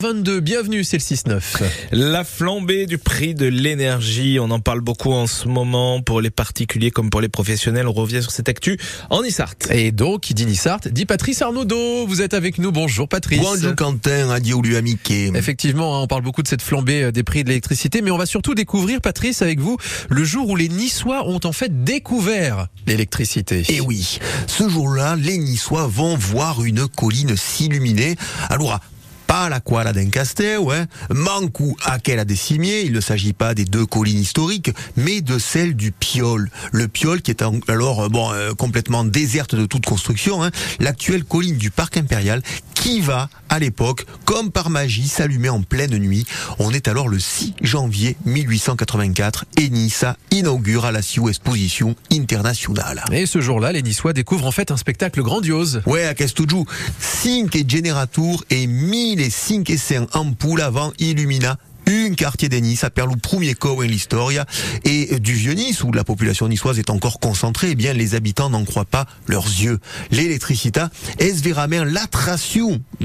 22, bienvenue, c'est le 6-9. La flambée du prix de l'énergie, on en parle beaucoup en ce moment pour les particuliers comme pour les professionnels. On revient sur cette actu en Issart. Et donc, qui dit Nissart, dit Patrice Arnaudot. Vous êtes avec nous, bonjour Patrice. Bonjour Quentin, adieu lui amiqué. Effectivement, hein, on parle beaucoup de cette flambée euh, des prix de l'électricité, mais on va surtout découvrir, Patrice, avec vous, le jour où les Niçois ont en fait découvert l'électricité. Et oui, ce jour-là, les Niçois vont voir une colline s'illuminer. Alors, pas la Quala d'Encaster, ouais. Mankou à quel a décimier. Il ne s'agit pas des deux collines historiques, mais de celle du Piol. Le Piol qui est alors euh, bon euh, complètement déserte de toute construction. Hein. L'actuelle colline du parc impérial qui va à l'époque, comme par magie, s'allumer en pleine nuit. On est alors le 6 janvier 1884 et Nice inaugure à la Sioux Exposition internationale. Et ce jour-là, les Niçois découvrent en fait un spectacle grandiose. Ouais, à Castoujou, 5 et Generator et 1000 les 5 essais ampoules avant Illumina un quartier de Nice, à Perlou premier en l'Historia, et du Vieux-Nice, où la population niçoise est encore concentrée, eh bien, les habitants n'en croient pas leurs yeux. L'électricité est vraiment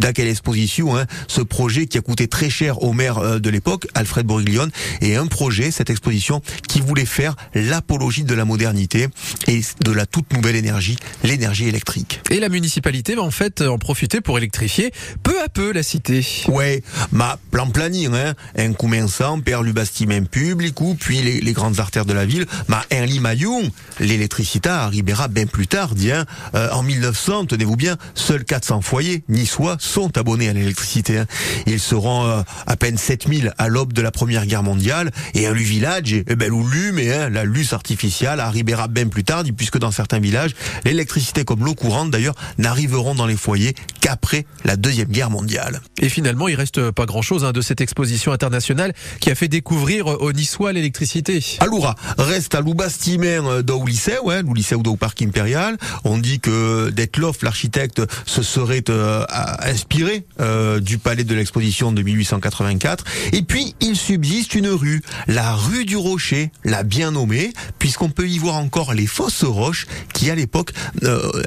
l'attraction d'aquelle exposition, hein, ce projet qui a coûté très cher au maire euh, de l'époque, Alfred Boriglione, et un projet, cette exposition, qui voulait faire l'apologie de la modernité et de la toute nouvelle énergie, l'énergie électrique. Et la municipalité va en fait en profiter pour électrifier peu à peu la cité. Ouais, ma plan planning, hein, un commençant par le bâtiment public ou puis les, grandes artères de la ville, ma un limaillon, l'électricité arrivera bien plus tard, bien, euh, en 1900, tenez-vous bien, seuls 400 foyers niçois sont abonnés à l'électricité. Hein. Ils seront euh, à peine 7000 à l'aube de la Première Guerre mondiale et un village, eh ben, mais hein, la luce artificielle arrivera bien plus tard, puisque dans certains villages, l'électricité comme l'eau courante d'ailleurs n'arriveront dans les foyers qu'après la Deuxième Guerre mondiale. Et finalement, il reste pas grand-chose hein, de cette exposition internationale qui a fait découvrir aux Niçois l'électricité. Aloura reste à l'Oubastimer euh, au lycée, ouais, au lycée ou au parc impérial. On dit que Detloff, l'architecte, se serait euh, inspiré euh, du palais de l'exposition de 1884. Et puis, il subsiste une rue, la rue du Rocher, la bien nommée, puisqu'on peut y voir encore les fausses roches qui, à l'époque,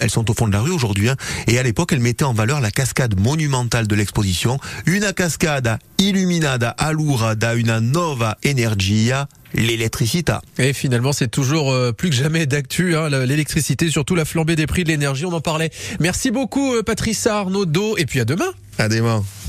elles sont au fond de la rue aujourd'hui, hein, et à l'époque, elles mettaient en valeur la cascade monumentale de l'exposition, une cascade illuminada à da una nova energia l'électricité. Et finalement, c'est toujours euh, plus que jamais d'actu, hein, l'électricité, surtout la flambée des prix de l'énergie, on en parlait. Merci beaucoup, euh, Patrice Arnaud, et puis à demain. À demain.